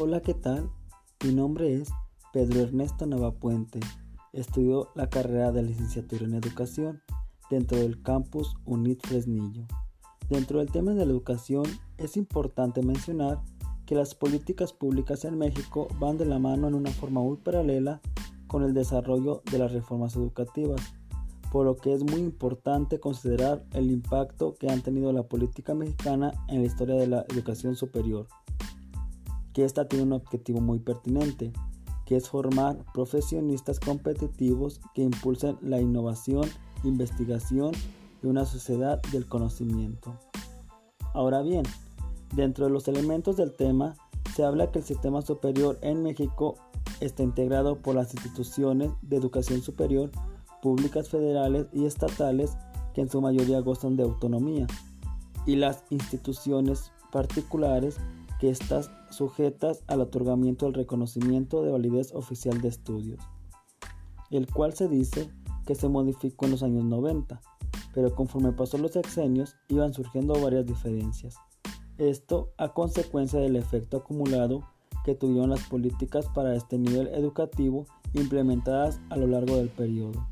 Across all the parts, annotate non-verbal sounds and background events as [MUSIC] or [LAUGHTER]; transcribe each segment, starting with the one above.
Hola, ¿qué tal? Mi nombre es Pedro Ernesto Navapuente. Estudio la carrera de licenciatura en educación dentro del campus UNIT Fresnillo. Dentro del tema de la educación es importante mencionar que las políticas públicas en México van de la mano en una forma muy paralela con el desarrollo de las reformas educativas, por lo que es muy importante considerar el impacto que han tenido la política mexicana en la historia de la educación superior que esta tiene un objetivo muy pertinente, que es formar profesionistas competitivos que impulsen la innovación, investigación y una sociedad del conocimiento. Ahora bien, dentro de los elementos del tema, se habla que el sistema superior en México está integrado por las instituciones de educación superior públicas federales y estatales que en su mayoría gozan de autonomía y las instituciones particulares que están sujetas al otorgamiento del reconocimiento de validez oficial de estudios, el cual se dice que se modificó en los años 90, pero conforme pasó los sexenios iban surgiendo varias diferencias. Esto a consecuencia del efecto acumulado que tuvieron las políticas para este nivel educativo implementadas a lo largo del periodo.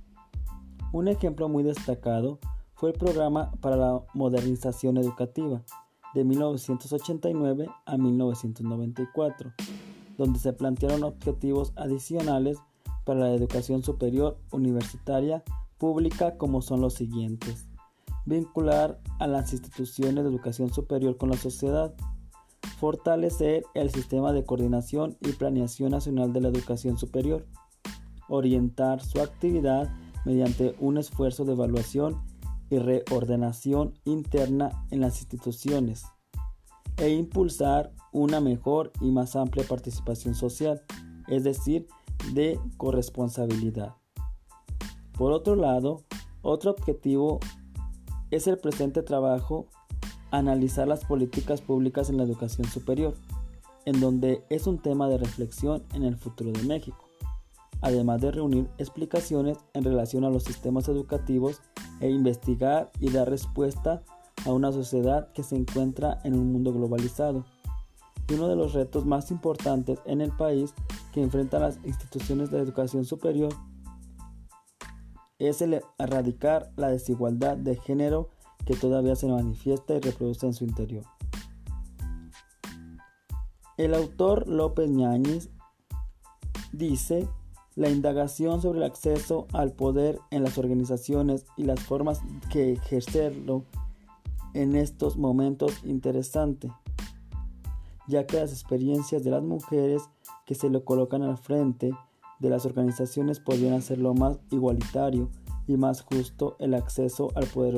Un ejemplo muy destacado fue el programa para la modernización educativa, de 1989 a 1994, donde se plantearon objetivos adicionales para la educación superior universitaria pública como son los siguientes. Vincular a las instituciones de educación superior con la sociedad. Fortalecer el sistema de coordinación y planeación nacional de la educación superior. Orientar su actividad mediante un esfuerzo de evaluación y reordenación interna en las instituciones e impulsar una mejor y más amplia participación social, es decir, de corresponsabilidad. Por otro lado, otro objetivo es el presente trabajo analizar las políticas públicas en la educación superior, en donde es un tema de reflexión en el futuro de México además de reunir explicaciones en relación a los sistemas educativos e investigar y dar respuesta a una sociedad que se encuentra en un mundo globalizado. Y uno de los retos más importantes en el país que enfrentan las instituciones de educación superior es el erradicar la desigualdad de género que todavía se manifiesta y reproduce en su interior. El autor López Ñáñez dice la indagación sobre el acceso al poder en las organizaciones y las formas que ejercerlo en estos momentos interesante, ya que las experiencias de las mujeres que se lo colocan al frente de las organizaciones podrían hacerlo más igualitario y más justo el acceso al poder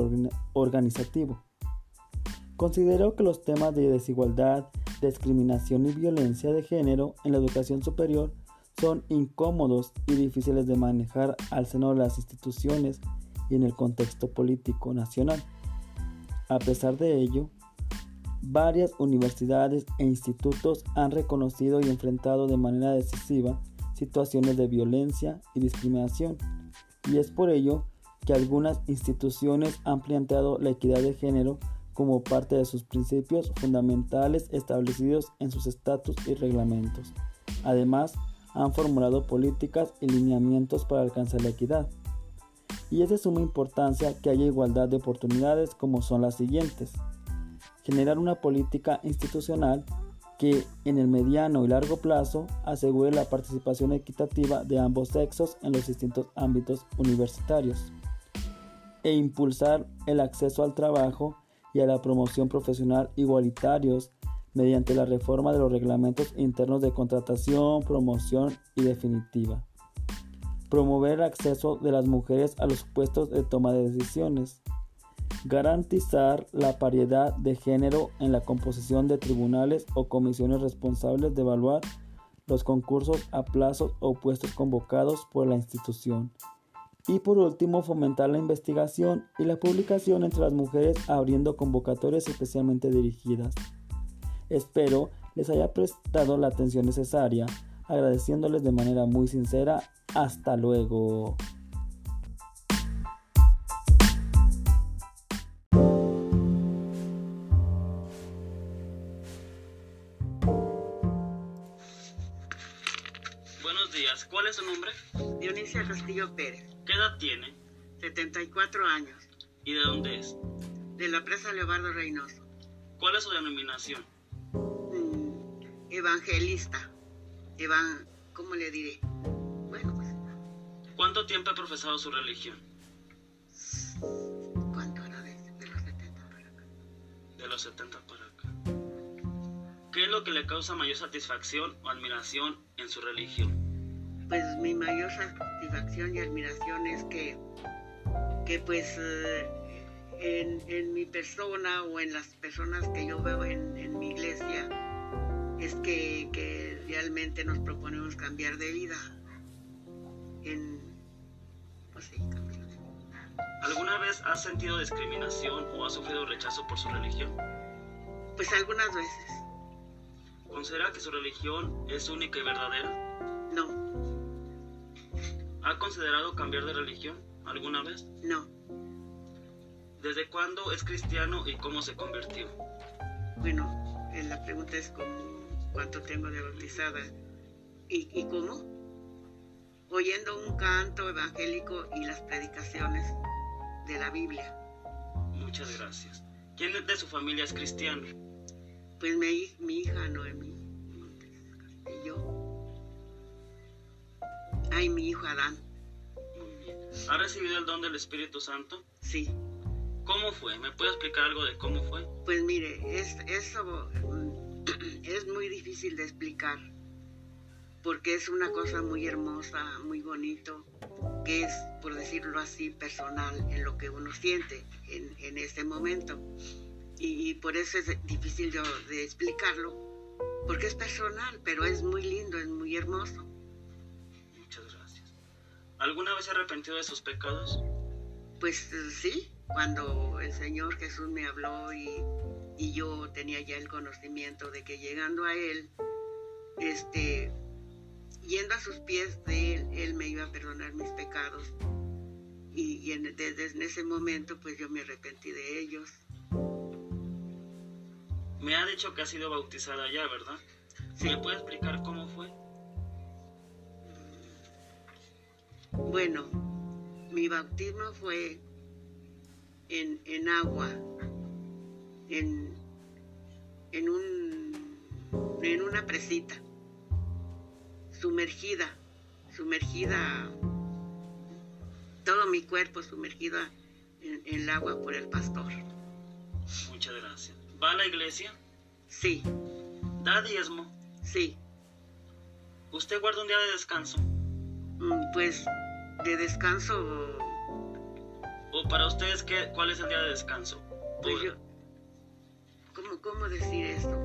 organizativo. Considero que los temas de desigualdad, discriminación y violencia de género en la educación superior son incómodos y difíciles de manejar al seno de las instituciones y en el contexto político nacional. A pesar de ello, varias universidades e institutos han reconocido y enfrentado de manera decisiva situaciones de violencia y discriminación, y es por ello que algunas instituciones han planteado la equidad de género como parte de sus principios fundamentales establecidos en sus estatus y reglamentos. Además, han formulado políticas y lineamientos para alcanzar la equidad. Y es de suma importancia que haya igualdad de oportunidades como son las siguientes. Generar una política institucional que en el mediano y largo plazo asegure la participación equitativa de ambos sexos en los distintos ámbitos universitarios e impulsar el acceso al trabajo y a la promoción profesional igualitarios mediante la reforma de los reglamentos internos de contratación, promoción y definitiva. Promover el acceso de las mujeres a los puestos de toma de decisiones. Garantizar la paridad de género en la composición de tribunales o comisiones responsables de evaluar los concursos a plazos o puestos convocados por la institución. Y por último, fomentar la investigación y la publicación entre las mujeres abriendo convocatorias especialmente dirigidas. Espero les haya prestado la atención necesaria, agradeciéndoles de manera muy sincera. Hasta luego. días. ¿Cuál es su nombre? Dionisia Castillo Pérez, ¿Qué edad tiene? 74 años, ¿Y de dónde es? de la presa Leobardo Reynoso. ¿Cuál es su denominación? Evangelista. Evan, ¿Cómo le diré? Bueno, pues, ¿Cuánto tiempo ha profesado su religión? ¿cuánto era de, de los 70 para acá? De los 70 para acá. ¿Qué es lo que le causa mayor satisfacción o admiración en su religión? Pues mi mayor satisfacción y admiración es que, que pues eh, en, en mi persona o en las personas que yo veo en, en mi iglesia es que, que realmente nos proponemos cambiar de vida. En, pues sí, cambiar de vida. ¿Alguna vez ha sentido discriminación o ha sufrido rechazo por su religión? Pues algunas veces, ¿Considera que su religión es única y verdadera? no, ¿Ha considerado cambiar de religión alguna vez? no. ¿Desde cuándo es cristiano y cómo se convirtió? Bueno, eh, la pregunta es como cuánto tengo de bautizada y, y cómo. Oyendo un canto evangélico y las predicaciones de la Biblia. Muchas gracias. ¿Quién de su familia es cristiano? Pues mi, mi hija Noemí Montes Castillo. Ay, mi hijo Adán. Muy bien. ¿Ha recibido el don del Espíritu Santo? Sí. ¿Cómo fue? ¿Me puede explicar algo de cómo fue? Pues mire, es, eso mm, [CLEARS THROAT] es muy difícil de explicar, porque es una cosa muy hermosa, muy bonito, que es, por decirlo así, personal en lo que uno siente en, en ese momento. Y, y por eso es difícil de, de explicarlo, porque es personal, pero es muy lindo, es muy hermoso. Muchas gracias. ¿Alguna vez se arrepentido de sus pecados? Pues eh, sí, cuando el Señor Jesús me habló y, y yo tenía ya el conocimiento de que llegando a Él, este, yendo a sus pies de Él, Él me iba a perdonar mis pecados. Y, y en- desde en ese momento pues yo me arrepentí de ellos. Me ha dicho que ha sido bautizada ya, ¿verdad? Sí. ¿Me puede explicar cómo fue? Bueno, mi bautismo fue en, en agua, en, en, un, en una presita, sumergida, sumergida, todo mi cuerpo sumergido en, en el agua por el pastor. Muchas gracias. ¿Va a la iglesia? Sí, ¿Da diezmo? sí, ¿Usted guarda un día de descanso? Mm, pues de descanso, ¿O para ustedes qué, cuál es el día de descanso? pues yo, ¿cómo, cómo decir esto?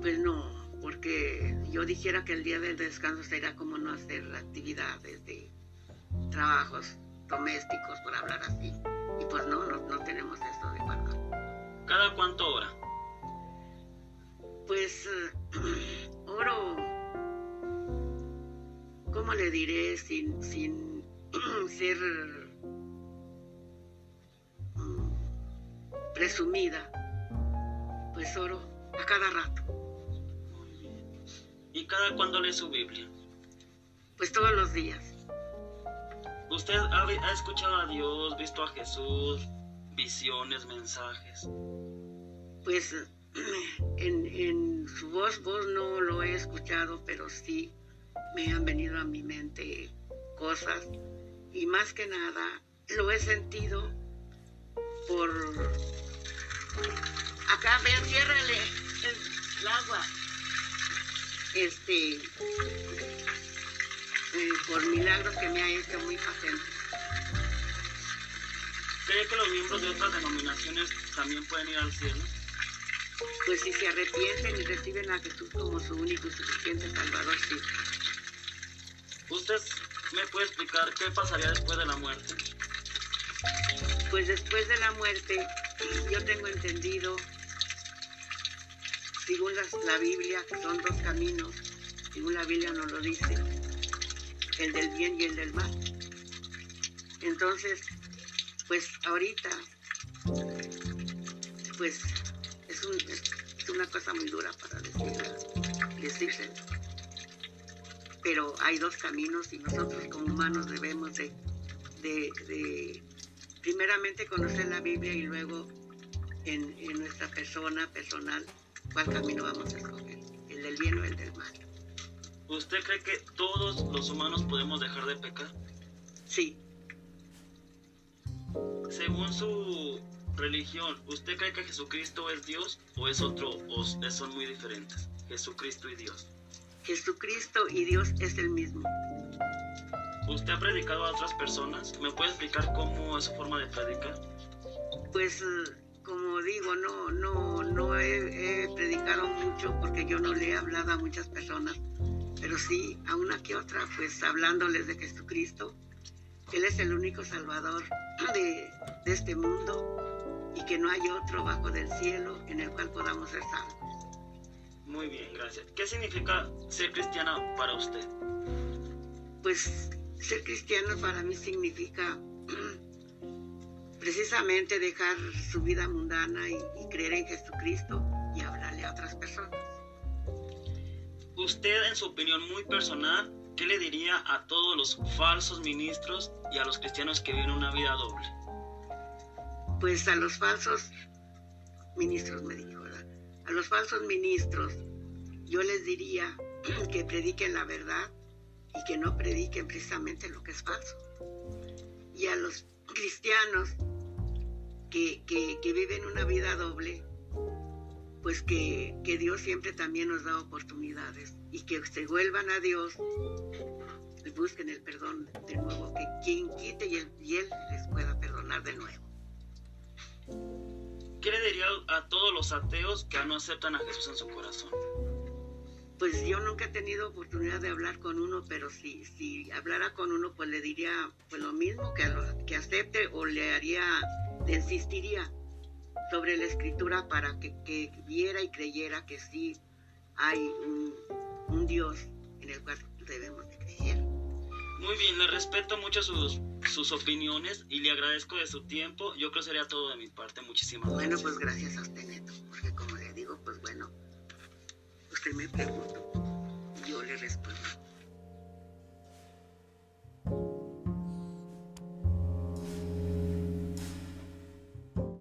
Pues no, porque yo dijera que el día del descanso sería como no hacer actividades de trabajos domésticos, por hablar así. Y pues no, no, no tenemos eso de guardar. ¿Cada cuánto hora? Pues eh, [CLEARS THROAT] oro, ¿cómo le diré sin, sin [CLEARS THROAT] ser presumida? Pues oro a cada rato. ¿Y cada cuándo lee su Biblia? pues todos los días. ¿Usted ha, ha escuchado a Dios, visto a Jesús, visiones, mensajes? Pues [CLEARS THROAT] en, en su voz, voz no lo he escuchado, pero sí me han venido a mi mente cosas y más que nada lo he sentido por... Acá, ven, ciérrale el agua. Este... eh, por milagros que me ha hecho muy patente. ¿Cree que los miembros de otras denominaciones también pueden ir al cielo? Pues si se arrepienten y reciben a Jesús como su único y suficiente Salvador, sí. ¿Usted me puede explicar qué pasaría después de la muerte? Pues después de la muerte, yo tengo entendido, según la Biblia, que son dos caminos, según la Biblia nos lo dice, el del bien y el del mal. Entonces, pues ahorita, pues es, un- una cosa muy dura para decírselo. pero hay dos caminos y nosotros como humanos debemos de, primeramente conocer la Biblia y luego en, en, nuestra persona personal cuál camino vamos a escoger, el del bien o el del mal. ¿Usted cree que todos los humanos podemos dejar de pecar? Sí. Según su religión, ¿usted cree que Jesucristo es Dios o es otro o son muy diferentes? Jesucristo y Dios. Jesucristo y Dios es el mismo. ¿Usted ha predicado a otras personas? ¿Me puede explicar cómo es su forma de predicar? Pues como digo, no, no, no he, predicado mucho porque yo no le he hablado a muchas personas, pero sí a una que otra, pues hablándoles de Jesucristo. Él es el único Salvador de, de este mundo y que no hay otro bajo del cielo en el cual podamos ser salvos. Muy bien, gracias. ¿Qué significa ser cristiana para usted? Pues ser cristiano para mí significa precisamente dejar su vida mundana y, creer en Jesucristo y hablarle a otras personas. Usted, en su opinión muy personal, ¿qué le diría a todos los falsos ministros y a los cristianos que viven una vida doble? Pues a los falsos ministros, me dijo, ¿verdad? A los falsos ministros, yo les diría [CLEARS THROAT] que prediquen la verdad y que no prediquen precisamente lo que es falso. Y a los cristianos que, viven una vida doble, pues que, Dios siempre también nos da oportunidades y que se vuelvan a Dios y busquen el perdón de nuevo, que quien quite y, y Él les pueda perdonar de nuevo. ¿Qué le diría a todos los ateos que no aceptan a Jesús en su corazón? Pues yo nunca he tenido oportunidad de hablar con uno, pero si, si hablara con uno, pues le diría pues lo mismo, que, que acepte o le haría, le insistiría sobre la escritura para que, viera y creyera que sí hay un, un Dios en el cual debemos de creer. Muy bien, le respeto mucho sus, sus opiniones y le agradezco de su tiempo. Yo creo que sería todo de mi parte. Muchísimas gracias. Bueno, pues gracias a usted, Neto, porque